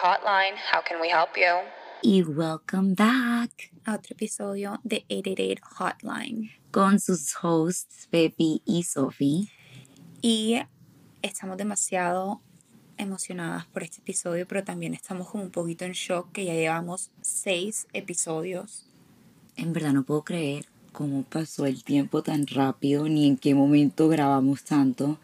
Hotline. How can we help you? Y welcome back a otro episodio de 888 Hotline con sus hosts Pepi y Sophie. Y estamos demasiado emocionadas por este episodio, pero también estamos como un poquito en shock que ya llevamos seis episodios. En verdad no puedo creer cómo pasó el tiempo tan rápido ni en qué momento grabamos tanto,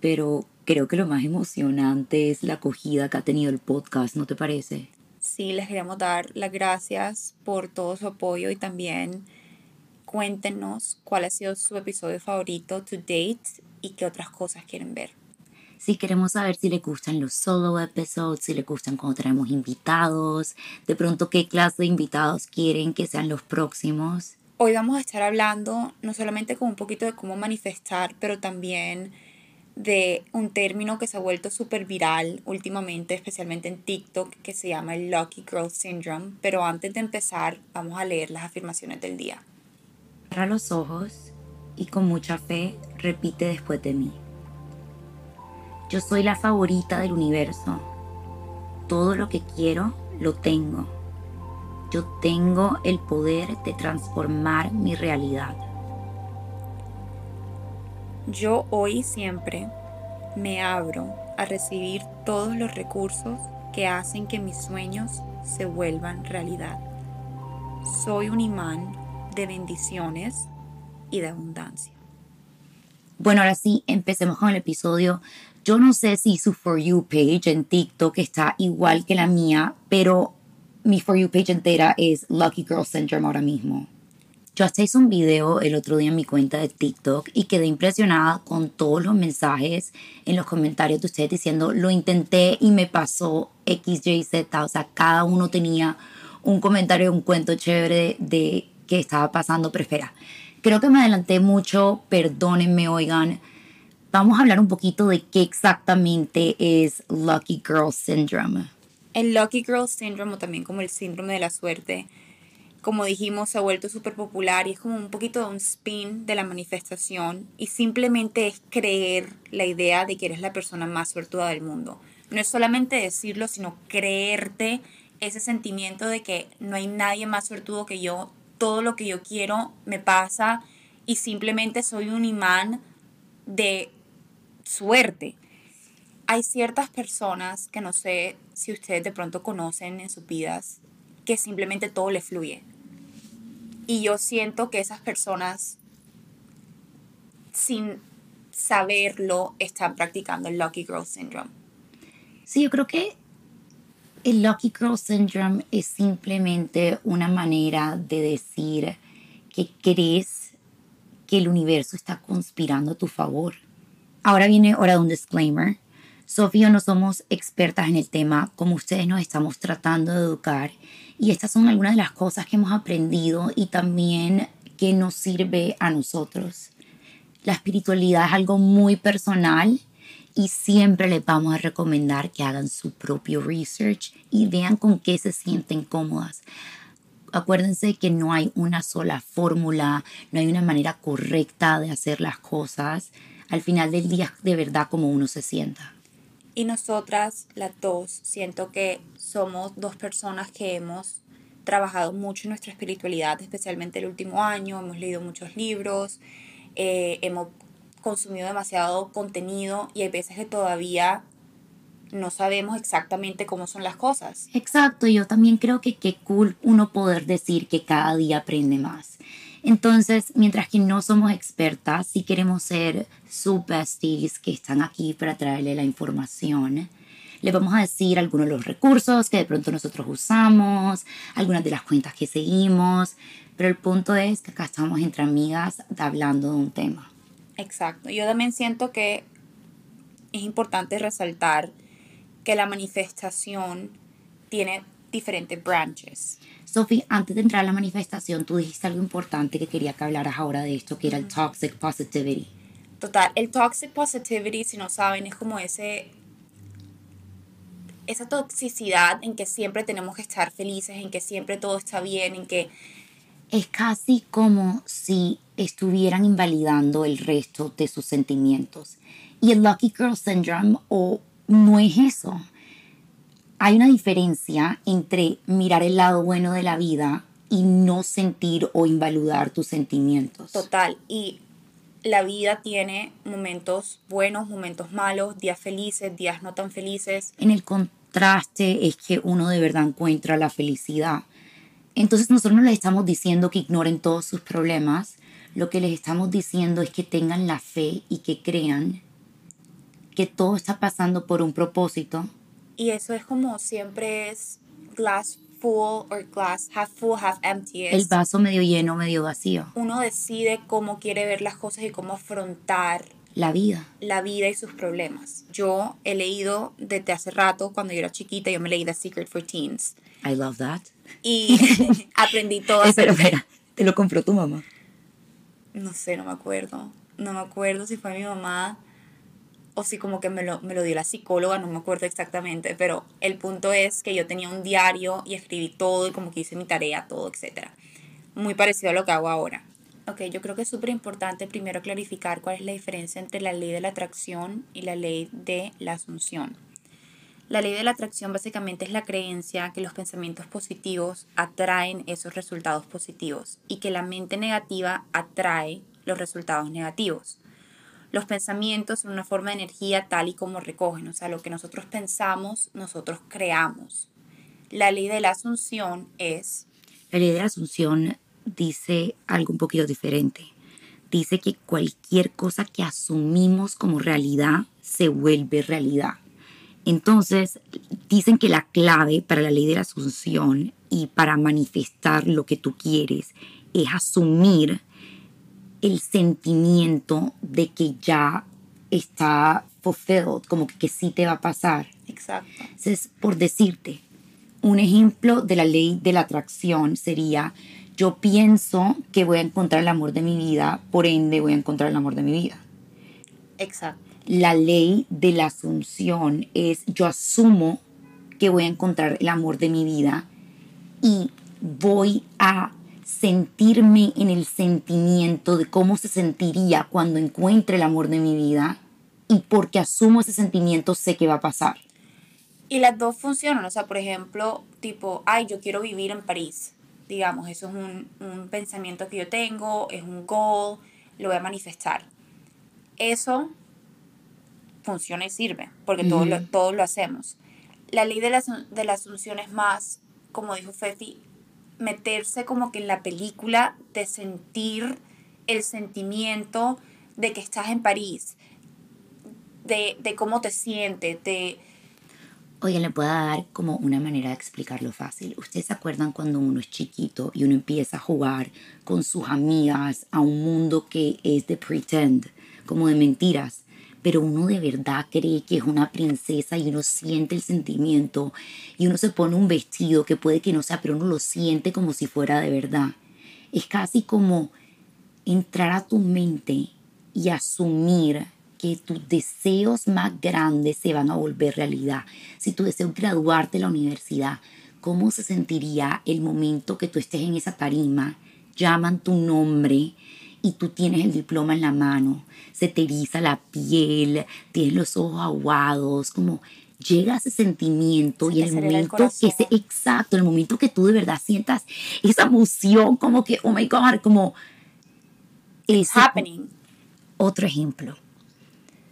pero creo que lo más emocionante es la acogida que ha tenido el podcast, ¿no te parece? Sí, les queremos dar las gracias por todo su apoyo y también cuéntenos cuál ha sido su episodio favorito to date y qué otras cosas quieren ver. Si queremos saber si les gustan los solo episodes, si les gustan cuando traemos invitados, de pronto qué clase de invitados quieren que sean los próximos. Hoy vamos a estar hablando no solamente con un poquito de cómo manifestar, pero también de un término que se ha vuelto súper viral últimamente, especialmente en TikTok, que se llama el Lucky Girl Syndrome. Pero antes de empezar, vamos a leer las afirmaciones del día. Cierra los ojos y con mucha fe repite después de mí. Yo soy la favorita del universo. Todo lo que quiero lo tengo. Yo tengo el poder de transformar mi realidad. Yo hoy y siempre me abro a recibir todos los recursos que hacen que mis sueños se vuelvan realidad. Soy un imán de bendiciones y de abundancia. Bueno, ahora sí, empecemos con el episodio. Yo no sé si su For You page en TikTok está igual que la mía, pero mi For You page entera es Lucky Girl Syndrome ahora mismo. Yo hasta hice un video el otro día en mi cuenta de TikTok y quedé impresionada con todos los mensajes en los comentarios de ustedes diciendo lo intenté y me pasó X, Y, Z. O sea, cada uno tenía un comentario, un cuento chévere de qué estaba pasando. Pero espera, creo que me adelanté mucho, perdónenme, oigan. Vamos a hablar un poquito de qué exactamente es Lucky Girl Syndrome. El Lucky Girl Syndrome o también como el síndrome de la suerte como dijimos, se ha vuelto súper popular y es como un poquito de un spin de la manifestación y simplemente es creer la idea de que eres la persona más suertuda del mundo. No es solamente decirlo, sino creerte ese sentimiento de que no hay nadie más suertudo que yo, todo lo que yo quiero me pasa y simplemente soy un imán de suerte. Hay ciertas personas que no sé si ustedes de pronto conocen en sus vidas que simplemente todo le fluye. Y yo siento que esas personas, sin saberlo, están practicando el Lucky Girl Syndrome. Sí, yo creo que el Lucky Girl Syndrome es simplemente una manera de decir que crees que el universo está conspirando a tu favor. Ahora viene hora de un disclaimer. Sofía no somos expertas en el tema, como ustedes nos estamos tratando de educar y estas son algunas de las cosas que hemos aprendido y también que nos sirve a nosotros. La espiritualidad es algo muy personal y siempre les vamos a recomendar que hagan su propio research y vean con qué se sienten cómodas. Acuérdense que no hay una sola fórmula, no hay una manera correcta de hacer las cosas. Al final del día, de verdad, como uno se sienta. Y nosotras, las dos, siento que somos dos personas que hemos trabajado mucho en nuestra espiritualidad, especialmente el último año, hemos leído muchos libros, eh, hemos consumido demasiado contenido y hay veces que todavía no sabemos exactamente cómo son las cosas. Exacto, yo también creo que qué cool uno poder decir que cada día aprende más. Entonces, mientras que no somos expertas, sí queremos ser su besties que están aquí para traerle la información. Les vamos a decir algunos de los recursos que de pronto nosotros usamos, algunas de las cuentas que seguimos, pero el punto es que acá estamos entre amigas hablando de un tema. Exacto. Yo también siento que es importante resaltar que la manifestación tiene diferentes branches. Sophie, antes de entrar a la manifestación, tú dijiste algo importante que quería que hablaras ahora de esto, que era el toxic positivity. Total, el toxic positivity, si no saben, es como ese esa toxicidad en que siempre tenemos que estar felices, en que siempre todo está bien, en que es casi como si estuvieran invalidando el resto de sus sentimientos. Y el Lucky Girl Syndrome o no es eso hay una diferencia entre mirar el lado bueno de la vida y no sentir o invalidar tus sentimientos. Total. Y la vida tiene momentos buenos, momentos malos, días felices, días no tan felices. En el contraste es que uno de verdad encuentra la felicidad. Entonces nosotros no les estamos diciendo que ignoren todos sus problemas, lo que les estamos diciendo es que tengan la fe y que crean que todo está pasando por un propósito. Y eso es como siempre es glass full or glass half full, half empty. El vaso medio lleno, medio vacío. Uno decide cómo quiere ver las cosas y cómo afrontar la vida. La vida y sus problemas. Yo he leído desde hace rato, cuando yo era chiquita, yo me leí The Secret for Teens. I love that. Y aprendí todo. Pero espera, ¿te lo compró tu mamá? No sé, no me acuerdo. No me acuerdo si fue mi mamá o si como que me lo, me lo dio la psicóloga, no me acuerdo exactamente, pero el punto es que yo tenía un diario y escribí todo y como que hice mi tarea, todo, etc. Muy parecido a lo que hago ahora. Ok, yo creo que es súper importante primero clarificar cuál es la diferencia entre la ley de la atracción y la ley de la asunción. La ley de la atracción básicamente es la creencia que los pensamientos positivos atraen esos resultados positivos y que la mente negativa atrae los resultados negativos. Los pensamientos son una forma de energía tal y como recogen, o sea, lo que nosotros pensamos, nosotros creamos. La ley de la asunción es... La ley de la asunción dice algo un poquito diferente. Dice que cualquier cosa que asumimos como realidad se vuelve realidad. Entonces, dicen que la clave para la ley de la asunción y para manifestar lo que tú quieres es asumir el sentimiento de que ya está fulfilled, como que, que sí te va a pasar. Exacto. Entonces, por decirte, un ejemplo de la ley de la atracción sería, yo pienso que voy a encontrar el amor de mi vida, por ende voy a encontrar el amor de mi vida. Exacto. La ley de la asunción es, yo asumo que voy a encontrar el amor de mi vida y voy a sentirme en el sentimiento de cómo se sentiría cuando encuentre el amor de mi vida y porque asumo ese sentimiento sé que va a pasar. Y las dos funcionan, o sea, por ejemplo, tipo, ay, yo quiero vivir en París, digamos, eso es un, un pensamiento que yo tengo, es un goal, lo voy a manifestar. Eso funciona y sirve, porque todos, lo, todos lo hacemos. La ley de la, de la asunción es más, como dijo Fefi, meterse como que en la película de sentir el sentimiento de que estás en París, de, de cómo te sientes, de... Oye, le puedo dar como una manera de explicarlo fácil. ¿Ustedes se acuerdan cuando uno es chiquito y uno empieza a jugar con sus amigas a un mundo que es de pretend, como de mentiras? Pero uno de verdad cree que es una princesa y uno siente el sentimiento y uno se pone un vestido que puede que no sea, pero uno lo siente como si fuera de verdad. Es casi como entrar a tu mente y asumir que tus deseos más grandes se van a volver realidad. Si tu deseo es graduarte de la universidad, ¿cómo se sentiría el momento que tú estés en esa tarima? Llaman tu nombre y tú tienes el diploma en la mano, se te eriza la piel, tienes los ojos aguados, como llega ese sentimiento y el momento que ese exacto, el momento que tú de verdad sientas esa emoción, como que, oh my God, como... es happening. Otro ejemplo.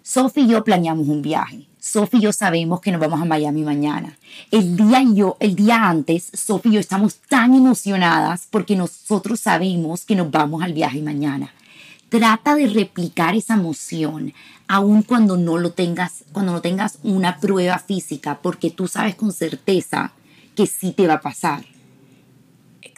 Sophie y yo planeamos un viaje. Sophie y yo sabemos que nos vamos a Miami mañana. El día, yo, el día antes, Sophie y yo estamos tan emocionadas porque nosotros sabemos que nos vamos al viaje mañana. Trata de replicar esa emoción, aun cuando no lo tengas, cuando no tengas una prueba física, porque tú sabes con certeza que sí te va a pasar.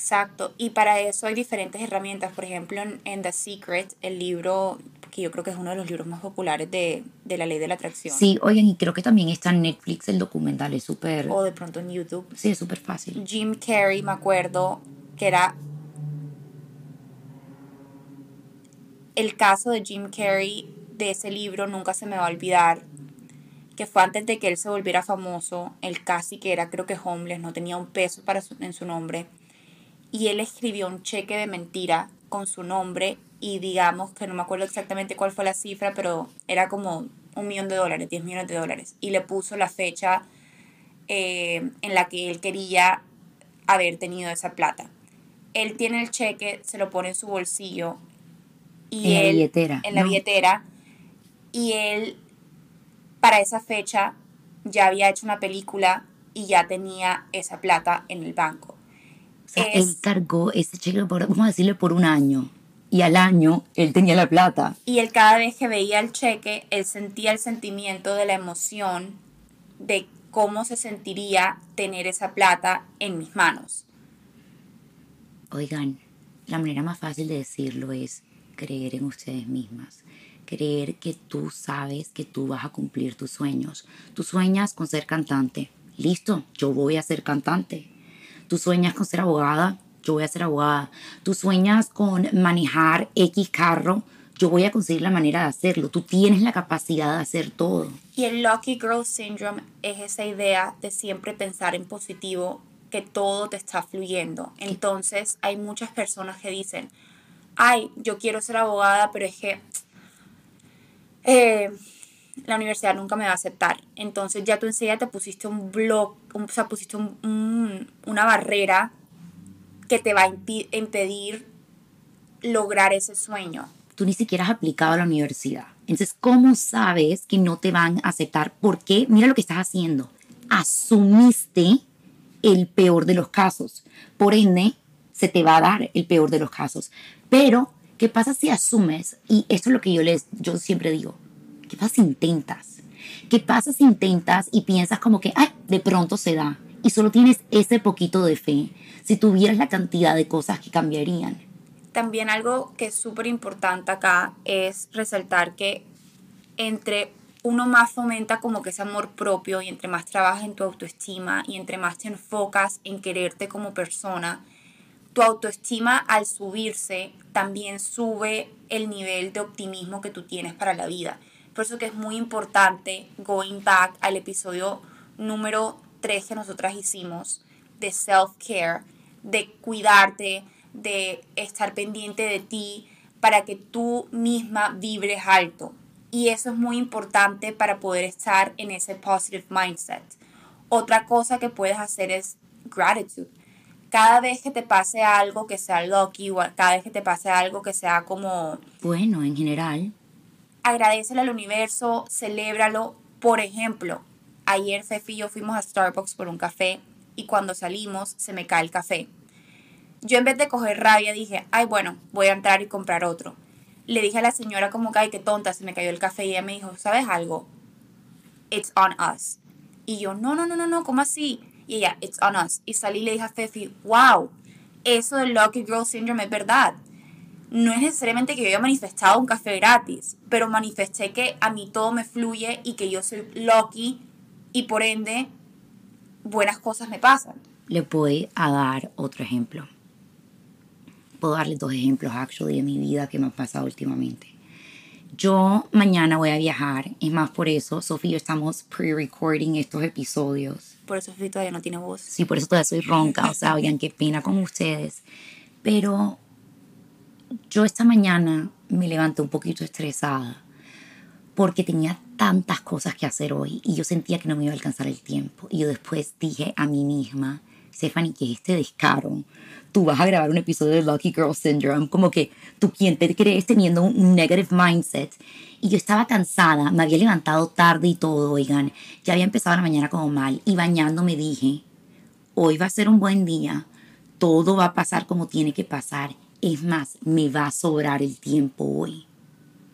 Exacto, y para eso hay diferentes herramientas. Por ejemplo, en, The Secret, el libro que yo creo que es uno de los libros más populares de, de la ley de la atracción. Sí, oigan, y creo que también está en Netflix el documental, es súper... O de pronto en YouTube. Sí, es súper fácil. Jim Carrey, me acuerdo, que era... El caso de Jim Carrey de ese libro nunca se me va a olvidar, que fue antes de que él se volviera famoso, él casi que era creo que homeless, no tenía un peso para en su nombre, y él escribió un cheque de mentira con su nombre y digamos que no me acuerdo exactamente cuál fue la cifra, pero era como un millón de dólares, 10 millones de dólares. Y le puso la fecha eh, en la que él quería haber tenido esa plata. Él tiene el cheque, se lo pone en su bolsillo y En la él billetera, en la ¿no? billetera y él para esa fecha ya había hecho una película y ya tenía esa plata en el banco. Sea, Es- él cargó ese cheque, por, vamos a decirle, por un año. Y al año él tenía la plata. Y él cada vez que veía el cheque, él sentía el sentimiento de la emoción de cómo se sentiría tener esa plata en mis manos. Oigan, la manera más fácil de decirlo es creer en ustedes mismas. Creer que tú sabes que tú vas a cumplir tus sueños. Tú sueñas con ser cantante. Listo, yo voy a ser cantante. Tú sueñas con ser abogada. Yo voy a ser abogada. Tú sueñas con manejar X carro. Yo voy a conseguir la manera de hacerlo. Tú tienes la capacidad de hacer todo. Y el Lucky Girl Syndrome es esa idea de siempre pensar en positivo, que todo te está fluyendo. Entonces hay muchas personas que dicen, ay, yo quiero ser abogada, pero es que eh, la universidad nunca me va a aceptar. Entonces ya tú enseguida te pusiste un blog, un- o sea, pusiste un- un- una barrera que te va a impedir lograr ese sueño. tú ni siquiera has aplicado a la universidad. Entonces, ¿cómo sabes que no te van a aceptar? Porque mira lo que estás haciendo. Asumiste el peor de los casos. Por ende, se te va a dar el peor de los casos. Pero, ¿qué pasa si asumes? Y esto es lo que yo les, yo siempre digo. ¿Qué pasa si intentas? ¿Qué pasa si intentas y piensas como que, ay, de pronto se da? Y solo tienes ese poquito de fe. Si tuvieras la cantidad de cosas que cambiarían. También algo que es súper importante acá es resaltar que entre uno más fomenta como que ese amor propio y entre más trabajas en tu autoestima y entre más te enfocas en quererte como persona, tu autoestima al subirse también sube el nivel de optimismo que tú tienes para la vida. Por eso que es muy importante, going back al episodio número 3 que nosotras hicimos, de self-care, de cuidarte, de estar pendiente de ti, para que tú misma vibres alto. Y eso es muy importante para poder estar en ese positive mindset. Otra cosa que puedes hacer es gratitude. Cada vez que te pase algo que sea lucky o cada vez que te pase algo que sea como Bueno, en general, agradecele al universo, celébralo. Por ejemplo, ayer Fefi y yo fuimos a Starbucks por un café y cuando salimos se me cae el café. Yo en vez de coger rabia dije, ay bueno, voy a entrar y comprar otro. Le dije a la señora como que, ay, qué tonta, se me cayó el café y ella me dijo, ¿sabes algo? It's on us. Y yo, no, no, no, no, no, ¿cómo así? Y ella, it's on us. Y salí y le dije a Fefi, wow, eso del Lucky Girl Syndrome es verdad no es necesariamente que yo haya manifestado un café gratis, pero manifesté que a mí todo me fluye y que yo soy lucky y por ende buenas cosas me pasan. le voy a dar otro ejemplo. Puedo darle dos ejemplos, actually, de mi vida que me han pasado últimamente. Yo mañana voy a viajar, es más por eso, Sofía y yo estamos pre-recording estos episodios. Por eso Fefi todavía no tiene voz. Sí, por eso todavía soy ronca, o sea, oigan, qué pena con ustedes. Pero yo esta mañana me levanté un poquito estresada porque tenía tantas cosas que hacer hoy y yo sentía que no me iba a alcanzar el tiempo. Y yo después dije a mí misma, Stephanie, que es este descaro? Tú vas a grabar un episodio de Lucky Girl Syndrome, como que tú quién te crees teniendo un negative mindset. Y yo estaba cansada, me había levantado tarde y todo, oigan, ya había empezado la mañana como mal y bañándome dije, hoy va a ser un buen día, todo va a pasar como tiene que pasar. Es más, me va a sobrar el tiempo hoy.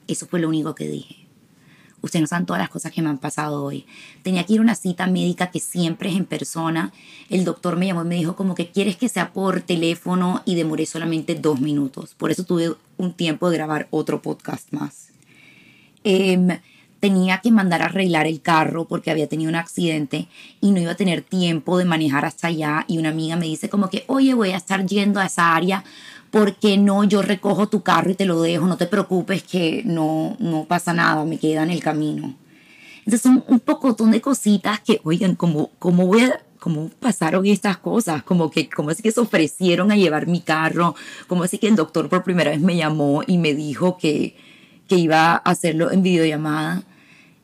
Eso fue lo único que dije. Ustedes no saben todas las cosas que me han pasado hoy. Tenía que ir a una cita médica que siempre es en persona. El doctor me llamó y me dijo como que quieres que sea por teléfono y demoré solamente dos minutos. Por eso tuve un tiempo de grabar otro podcast más. Em, tenía que mandar a arreglar el carro porque había tenido un accidente y no iba a tener tiempo de manejar hasta allá y una amiga me dice como que, oye, voy a estar yendo a esa área porque no, yo recojo tu carro y te lo dejo, no te preocupes que no, no pasa nada, me queda en el camino. Entonces son un pocotón de cositas que, oigan, ¿cómo, cómo cómo pasaron estas cosas? Como que, cómo es que se ofrecieron a llevar mi carro, cómo es que el doctor por primera vez me llamó y me dijo que, que iba a hacerlo en videollamada.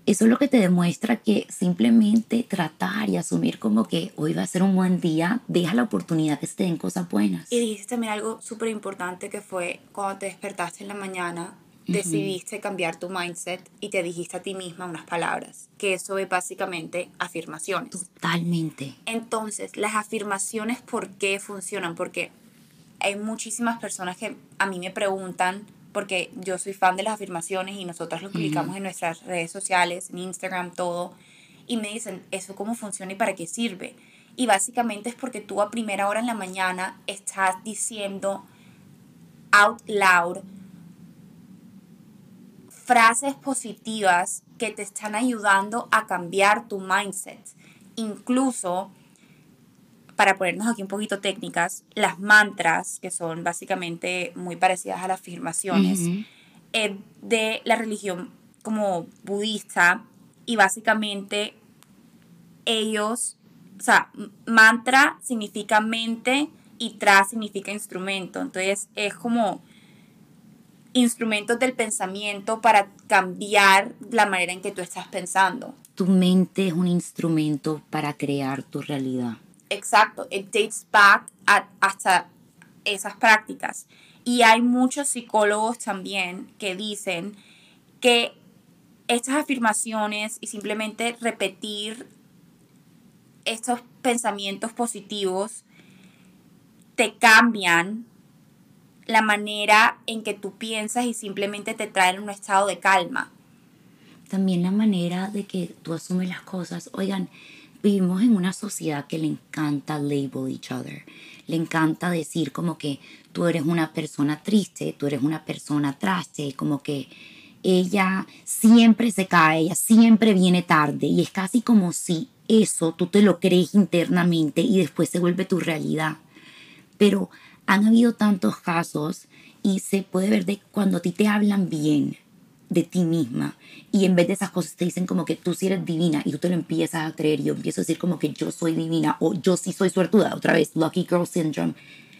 eso es lo que te demuestra que simplemente tratar y asumir como que hoy va a ser un buen día, deja la oportunidad que estén cosas buenas. Y dijiste también algo súper importante que fue cuando te despertaste en la mañana, decidiste cambiar tu mindset y te dijiste a ti misma unas palabras, que eso es básicamente afirmaciones. Totalmente. Entonces, las afirmaciones, ¿por qué funcionan? Porque hay muchísimas personas que a mí me preguntan, porque yo soy fan de las afirmaciones y nosotros lo publicamos en nuestras redes sociales, en Instagram, todo, y me dicen, ¿eso cómo funciona y para qué sirve? Y básicamente es porque tú a primera hora en la mañana estás diciendo out loud frases positivas que te están ayudando a cambiar tu mindset. Incluso, para ponernos aquí un poquito técnicas, las mantras, que son básicamente muy parecidas a las afirmaciones, eh, de la religión como budista y básicamente ellos, o sea, mantra significa mente y tra significa instrumento. Entonces es como instrumentos del pensamiento para cambiar la manera en que tú estás pensando. Tu mente es un instrumento para crear tu realidad. Exacto, it dates back hasta esas prácticas. Y hay muchos psicólogos también que dicen que estas afirmaciones y simplemente repetir estos pensamientos positivos te cambian la manera en que tú piensas y simplemente te traen un estado de calma. También la manera de que tú asumes las cosas. Oigan, vivimos en una sociedad que le encanta label each other. Le encanta decir como que tú eres una persona triste, tú eres una persona traste, como que ella siempre se cae, ella siempre viene tarde y es casi como si eso tú te lo crees internamente y después se vuelve tu realidad. Pero han habido tantos casos y se puede ver de cuando a ti te hablan bien de ti misma y en vez de esas cosas te dicen como que tú sí eres divina y tú te lo empiezas a creer y yo empiezo a decir como que yo soy divina o yo sí soy suertuda, otra vez Lucky Girl Syndrome,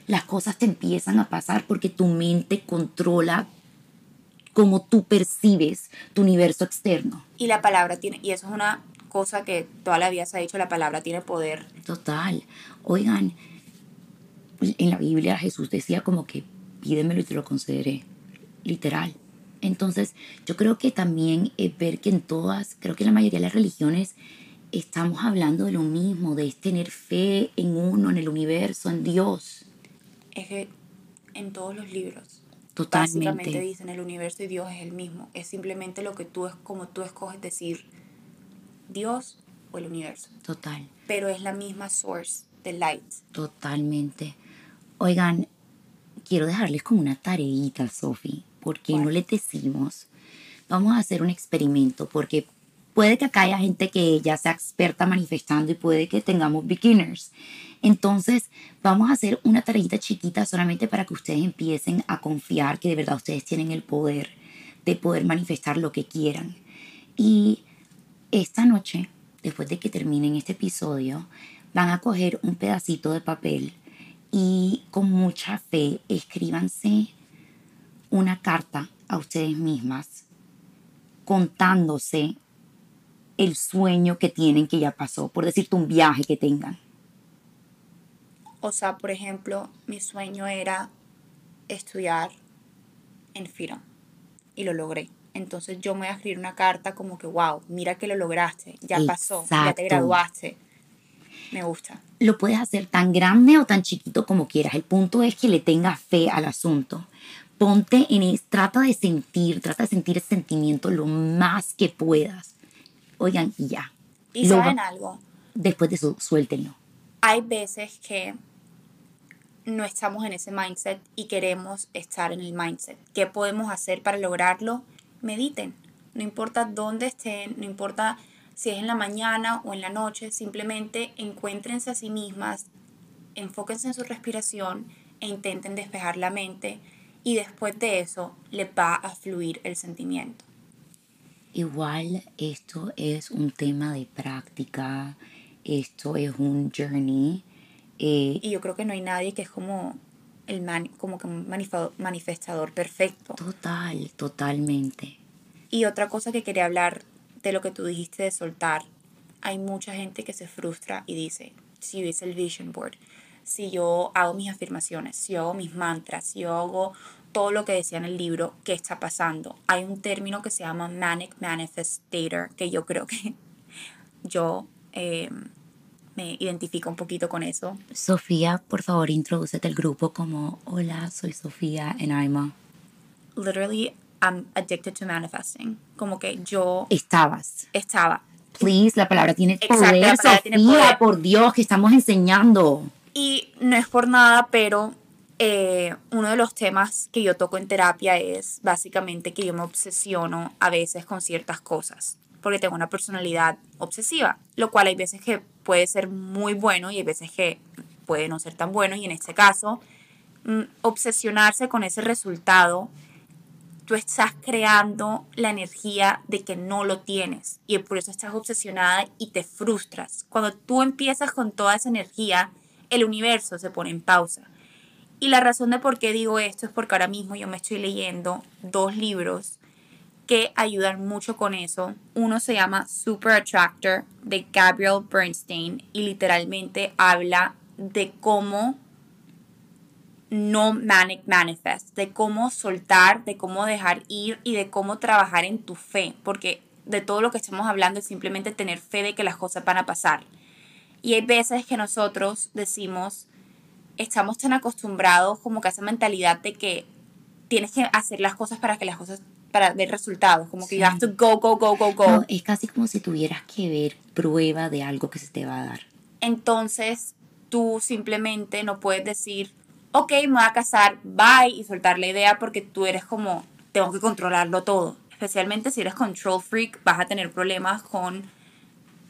las cosas te empiezan a pasar porque tu mente controla cómo tú percibes tu universo externo. Y la palabra tiene, y eso es una cosa que toda la vida se ha dicho, la palabra tiene poder. Total. Oigan, en la Biblia Jesús decía como que pídemelo y te lo concederé, literal. Entonces, yo creo que también es ver que en todas, creo que en la mayoría de las religiones estamos hablando de lo mismo, de tener fe en uno, en el universo, en Dios. Es que en todos los libros Totalmente. básicamente dicen el universo y Dios es el mismo. Es simplemente lo que tú es como tú escoges decir Dios o el universo. Total. Pero es la misma source de light. Totalmente. Oigan, quiero dejarles como una tareita, Sofi, porque no les decimos, vamos a hacer un experimento, porque puede que acá haya gente que ya sea experta manifestando y puede que tengamos beginners. Entonces, vamos a hacer una tareita chiquita solamente para que ustedes empiecen a confiar que de verdad ustedes tienen el poder de poder manifestar lo que quieran. Y esta noche, después de que terminen este episodio, van a coger un pedacito de papel y con mucha fe escríbanse una carta a ustedes mismas contándose el sueño que tienen que ya pasó, por decirte un viaje que tengan. O sea, por ejemplo, mi sueño era estudiar en FIRA y lo logré. Entonces yo me voy a escribir una carta como que, wow, mira que lo lograste, ya pasó, ya te graduaste. Me gusta. Lo puedes hacer tan grande o tan chiquito como quieras. El punto es que le tengas fe al asunto. Ponte en es, trata de sentir, trata de sentir ese sentimiento lo más que puedas. Oigan, y ya. Y Lo saben algo, Después de eso, suéltenlo. hay veces que no estamos en ese mindset y queremos estar en el mindset. ¿Qué podemos hacer para lograrlo? Mediten. No importa dónde estén, no importa si es en la mañana o en la noche, simplemente encuéntrense a sí mismas, enfóquense en su respiración e intenten despejar la mente y después de eso les va a fluir el sentimiento. Igual esto es un tema de práctica, esto es un journey. eh, Y yo creo que no hay nadie que es como el man- como que un manifestador perfecto. total, totalmente. Y otra cosa que quería hablar de lo que tú dijiste de soltar, hay mucha gente que se frustra y dice, si hice el vision board, si yo hago mis afirmaciones, si yo hago mis mantras, si yo hago todo lo que decía en el libro, ¿qué está pasando? Hay un término que se llama Manic Manifestator, que yo creo que yo eh, me identifico un poquito con eso. Sofía, por favor, introdúcete al grupo como, hola, soy Sofía en Aima. Literally, I'm addicted to manifesting. Como que yo Estabas. estaba. Please, la palabra tiene Exacto, poder, la palabra tiene Sofía, poder. por Dios, que estamos enseñando. Y no es por nada, pero eh, uno de los temas que yo toco en terapia es básicamente que yo me obsesiono a veces con ciertas cosas, porque tengo una personalidad obsesiva, lo cual hay veces que puede ser muy bueno y hay veces que puede no ser tan bueno, y en este caso, mm, obsesionarse con ese resultado, tú estás creando la energía de que no lo tienes y por eso estás obsesionada y te frustras. Cuando tú empiezas con toda esa energía, el universo se pone en pausa. Y la razón de por qué digo esto es porque ahora mismo yo me estoy leyendo dos libros que ayudan mucho con eso. Uno se llama Super Attractor de Gabriel Bernstein y literalmente habla de cómo no manic manifest, de cómo soltar, de cómo dejar ir y de cómo trabajar en tu fe, porque de todo lo que estamos hablando es simplemente tener fe de que las cosas van a pasar. Y hay veces que nosotros decimos, estamos tan acostumbrados como que a esa mentalidad de que tienes que hacer las cosas para que las cosas, para ver resultados, como que Sí. you have to go, go, go, go, go. No, es casi como si tuvieras que ver prueba de algo que se te va a dar. entonces tú simplemente no puedes decir, ok, me voy a casar, bye, y soltar la idea porque tú eres como, tengo que controlarlo todo. Especialmente si eres control freak, vas a tener problemas con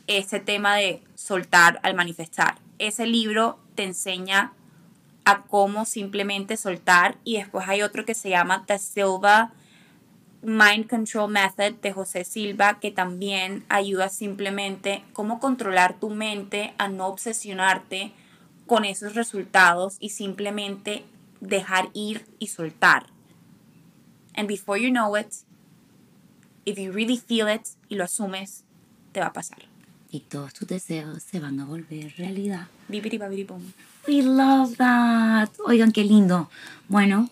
ese tema de soltar al manifestar. Ese libro te enseña a cómo simplemente soltar y después hay otro que se llama The Silva Mind Control Method de José Silva que también ayuda simplemente cómo controlar tu mente a no obsesionarte con esos resultados y simplemente dejar ir y soltar. And before you know it, if you really feel it y lo asumes, te va a pasar. Y todos tus deseos se van a volver realidad. We love that. Oigan, qué lindo. Bueno,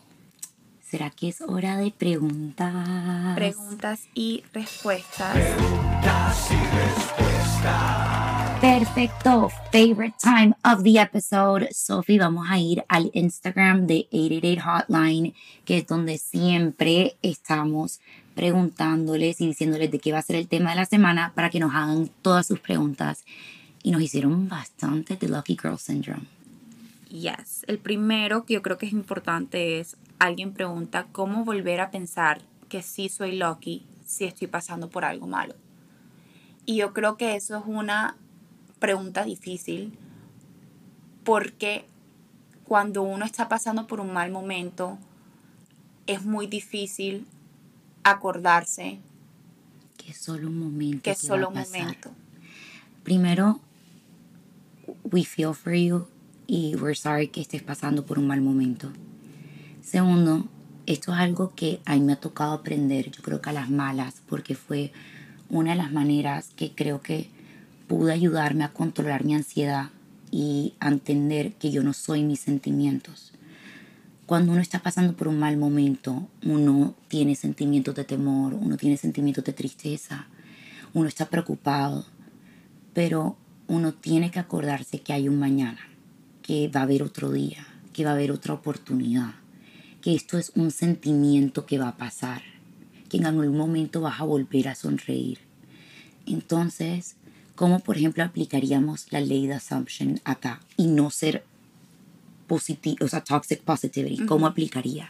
¿será que es hora de preguntas? Preguntas y respuestas. Perfecto. Favorite time of the episode. Sophie, vamos a ir al Instagram de 888 Hotline, que es donde siempre estamos preguntándoles y diciéndoles de qué va a ser el tema de la semana para que nos hagan todas sus preguntas. Y nos hicieron bastante de Lucky Girl Syndrome. Yes. El primero que yo creo que es importante es, alguien pregunta, ¿cómo volver a pensar que sí soy lucky si estoy pasando por algo malo? Y yo creo que eso es una pregunta difícil porque cuando uno está pasando por un mal momento es muy difícil acordarse Que es solo un momento. que es solo un momento. Primero, we feel for you y we're sorry que estés pasando por un mal momento. Segundo, esto es algo que a mí me ha tocado aprender, yo creo que a las malas, porque fue una de las maneras que creo que pude ayudarme a controlar mi ansiedad y a entender que yo no soy mis sentimientos. Cuando uno está pasando por un mal momento, uno tiene sentimientos de temor, uno tiene sentimientos de tristeza, uno está preocupado, pero uno tiene que acordarse que hay un mañana, que va a haber otro día, que va a haber otra oportunidad, que esto es un sentimiento que va a pasar, que en algún momento vas a volver a sonreír. Entonces, ¿cómo por ejemplo aplicaríamos la ley de assumption acá y no ser positivo, o sea, toxic positivity? ¿Cómo aplicaría?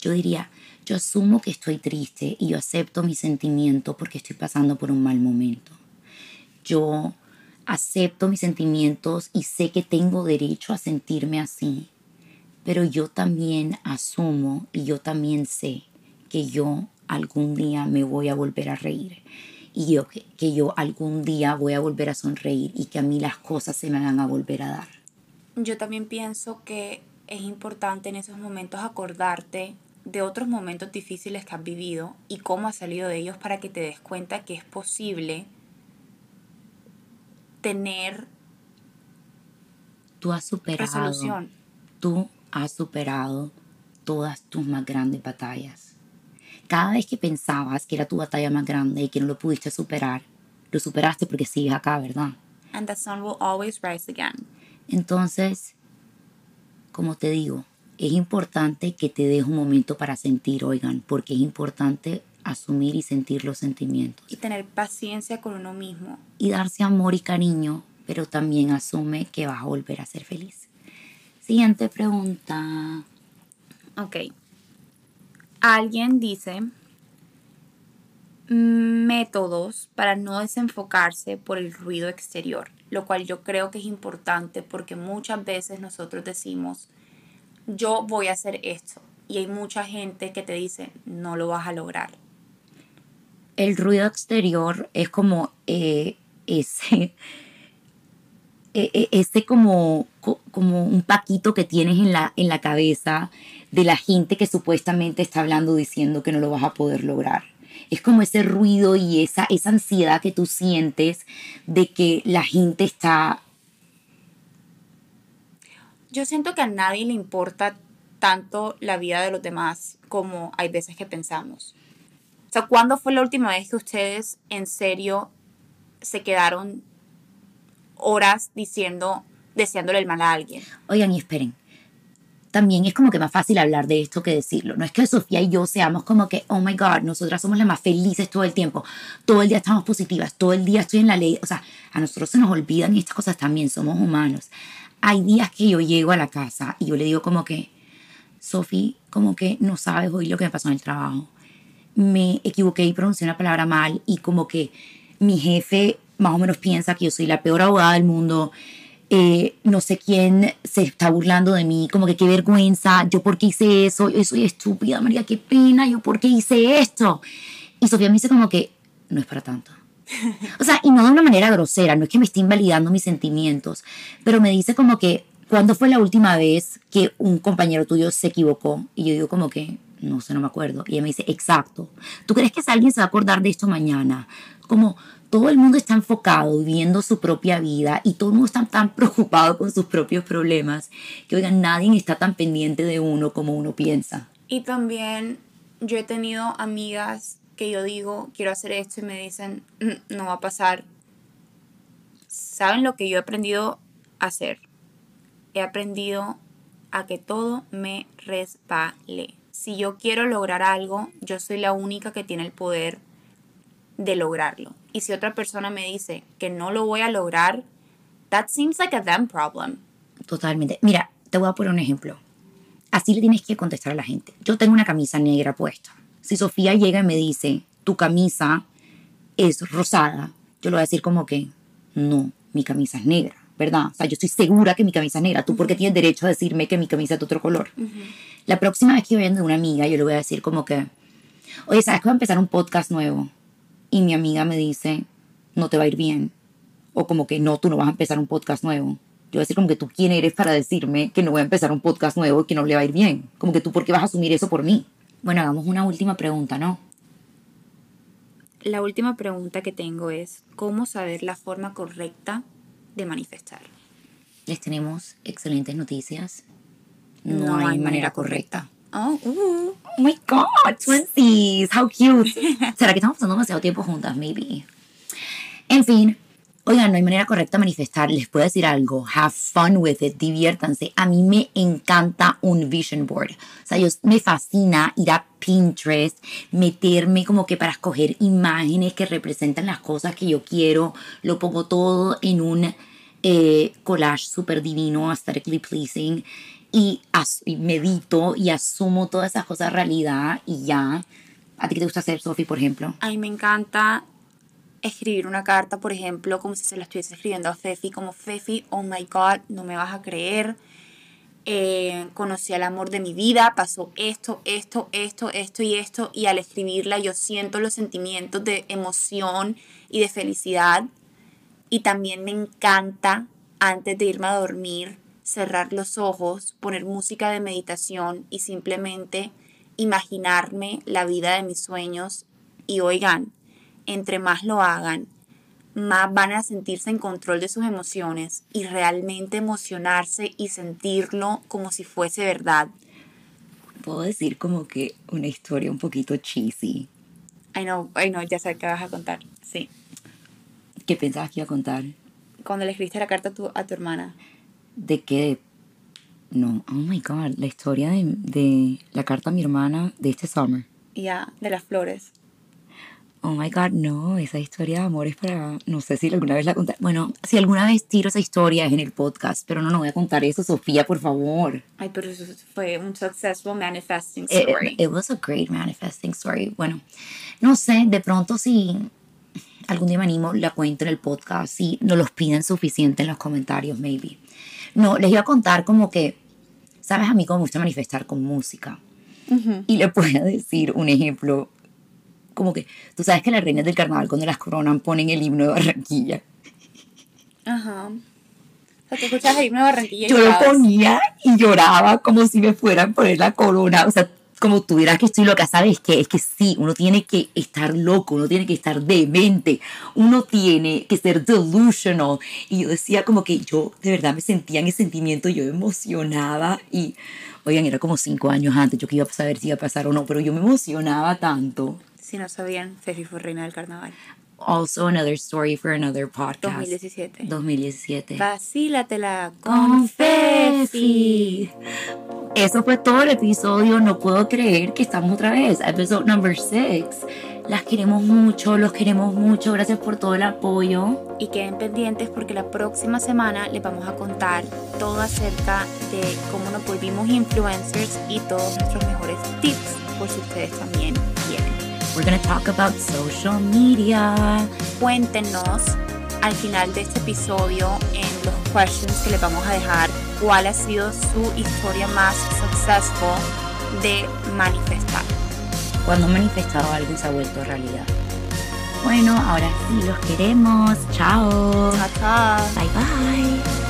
Yo diría, yo asumo que estoy triste y yo acepto mi sentimiento porque estoy pasando por un mal momento yo acepto mis sentimientos y sé que tengo derecho a sentirme así, pero yo también asumo y yo también sé que yo algún día me voy a volver a reír y yo, que yo algún día voy a volver a sonreír y que a mí las cosas se me van a volver a dar. Yo también pienso que es importante en esos momentos acordarte de otros momentos difíciles que has vivido y cómo has salido de ellos para que te des cuenta que es posible tener Tú has superado. resolución. Tú has superado todas tus más grandes batallas. Cada vez que pensabas que era tu batalla más grande y que no lo pudiste superar, lo superaste porque sigues acá, ¿verdad? And the sun will always rise again. Entonces, como te digo, es importante que te des un momento para sentir, oigan, porque es importante asumir y sentir los sentimientos. Y tener paciencia con uno mismo. Y darse amor y cariño, pero también asume que vas a volver a ser feliz. Siguiente pregunta. Ok. Alguien dice métodos para no desenfocarse por el ruido exterior, lo cual yo creo que es importante porque muchas veces nosotros decimos, yo voy a hacer esto, y hay mucha gente que te dice, no lo vas a lograr. El ruido exterior es como eh, ese, e- e- ese como, co- como un paquito que tienes en la, en la cabeza de la gente que supuestamente está hablando diciendo que no lo vas a poder lograr. Es como ese ruido y esa, esa ansiedad que tú sientes de que la gente está Yo siento que a nadie le importa tanto la vida de los demás como hay veces que pensamos. O sea, ¿cuándo fue la última vez que ustedes en serio se quedaron horas diciendo, deseándole el mal a alguien? Oigan, y esperen. También es como que más fácil hablar de esto que decirlo. No es que Sofía y yo seamos como que, oh my God, nosotras somos las más felices todo el tiempo. Todo el día estamos positivas, todo el día estoy en la ley. O sea, a nosotros se nos olvidan estas cosas también, somos humanos. Hay días que yo llego a la casa y yo le digo como que, Sofi, como que no sabes hoy lo que me pasó en el trabajo. Me equivoqué y pronuncié una palabra mal y como que mi jefe más o menos piensa que yo soy la peor abogada del mundo. Eh, no sé quién se está burlando de mí, como que qué vergüenza, yo por qué hice eso, yo soy estúpida, María, qué pena, yo por qué hice esto. Y Sofía me dice como que no es para tanto. O sea, y no de una manera grosera, no es que me esté invalidando mis sentimientos, pero me dice como que, ¿cuándo fue la última vez que un compañero tuyo se equivocó? Y yo digo como que, no sé, no me acuerdo. Y ella me dice, exacto. ¿Tú crees que alguien se va a acordar de esto mañana? Como todo el mundo está enfocado viviendo su propia vida y todo el mundo está tan preocupado con sus propios problemas que, oigan, nadie está tan pendiente de uno como uno piensa. Y también yo he tenido amigas que yo digo, quiero hacer esto y me dicen, "Mm, no va a pasar. ¿Saben lo que yo he aprendido a hacer? He aprendido a que todo me resbale. Si yo quiero lograr algo, yo soy la única que tiene el poder de lograrlo. Y si otra persona me dice que no lo voy a lograr, that seems like a them problem. Totalmente. Mira, te voy a poner un ejemplo. Así le tienes que contestar a la gente. Yo tengo una camisa negra puesta. Si Sofía llega y me dice, tu camisa es rosada, yo le voy a decir como que, no, mi camisa es negra, ¿verdad? O sea, yo estoy segura que mi camisa es negra. ¿Tú por qué tienes derecho a decirme que mi camisa es de otro color? La próxima vez que yo vaya de una amiga, yo le voy a decir como que, oye, ¿sabes que voy a empezar un podcast nuevo? Y mi amiga me dice, no te va a ir bien. O como que, no, tú no vas a empezar un podcast nuevo. Yo voy a decir como que tú quién eres para decirme que no voy a empezar un podcast nuevo y que no le va a ir bien. Como que tú, ¿por qué vas a asumir eso por mí? Bueno, hagamos una última pregunta, ¿no? La última pregunta que tengo es, ¿cómo saber la forma correcta de manifestar? Les tenemos excelentes noticias. No, hay, manera correcta. Oh. Oh my god, twinsies, how cute. ¿Será que estamos pasando demasiado tiempo juntas? Maybe. En fin, oigan, no hay manera correcta de manifestar. Les puedo decir algo. Have fun with it, diviértanse. A mí me encanta un vision board. O sea, yo, me fascina ir a Pinterest, meterme como que para escoger imágenes que representan las cosas que yo quiero. Lo pongo todo en un eh, collage súper divino, aesthetically pleasing. Y, y medito y asumo todas esas cosas realidad y ya. ¿A ti qué te gusta hacer, Sophie, por ejemplo? A mí me encanta escribir una carta, por ejemplo, como si se la estuviese escribiendo a Fefi, como Fefi, oh my god, no me vas a creer. Eh, conocí al amor de mi vida, pasó esto, esto, esto, esto y esto, y al escribirla yo siento los sentimientos de emoción y de felicidad. Y también me encanta, antes de irme a dormir, cerrar los ojos, poner música de meditación y simplemente imaginarme la vida de mis sueños y oigan, entre más lo hagan, más van a sentirse en control de sus emociones y realmente emocionarse y sentirlo como si fuese verdad. Puedo decir como que una historia un poquito cheesy. I know, I know, ya sé qué vas a contar. Sí. ¿Qué pensabas que iba a contar? Cuando le escribiste la carta a tu, a tu hermana. ¿De qué? No, oh my god, la historia de, de la carta a mi hermana de este summer. Ya, de las flores. Oh my god, no, esa historia de amor es para. No sé si alguna vez la conté. Bueno, si alguna vez tiro esa historia es en el podcast, pero no, no voy a contar eso, Sofía, por favor. Ay, pero eso fue un successful manifesting It, story. it was a great manifesting story. Bueno, no sé, de pronto si algún día me animo, la cuento en el podcast, si no los piden suficiente en los comentarios, maybe. No, les iba a contar como que, ¿sabes a mí cómo me gusta manifestar con música? Y le puedo decir un ejemplo, como que, tú sabes que las reinas del carnaval cuando las coronan ponen el himno de Barranquilla. Ajá. O sea, tú escuchas el himno de Barranquilla y Yo lo ponía y lloraba como si me fueran a poner la corona. O sea, como tuvieras que estoy loca, ¿sabes qué? Es que sí, uno tiene que estar loco, uno tiene que estar demente, uno tiene que ser delusional. Y yo decía como que yo de verdad me sentía en ese sentimiento, yo emocionaba y, oigan, era como cinco años antes, yo que iba a saber si iba a pasar o no, pero yo me emocionaba tanto. Si no sabían, Fefi fue reina del carnaval. Also another story for another podcast. 2017. 2017. Vacílatela con. Fefi. Eso fue todo el episodio. No puedo creer que estamos otra vez. Episode number 6. Las queremos mucho, los queremos mucho. Gracias por todo el apoyo. Y queden pendientes porque la próxima semana les vamos a contar todo acerca de cómo nos volvimos influencers y todos nuestros mejores tips por si ustedes también quieren. We're gonna talk about social media. Cuéntenos al final de este episodio en los questions que les vamos a dejar cuál ha sido su historia más successful de manifestar. Cuando han manifestado algo se ha vuelto realidad. Bueno, ahora sí los queremos. Chao. Chao, chao. Bye bye.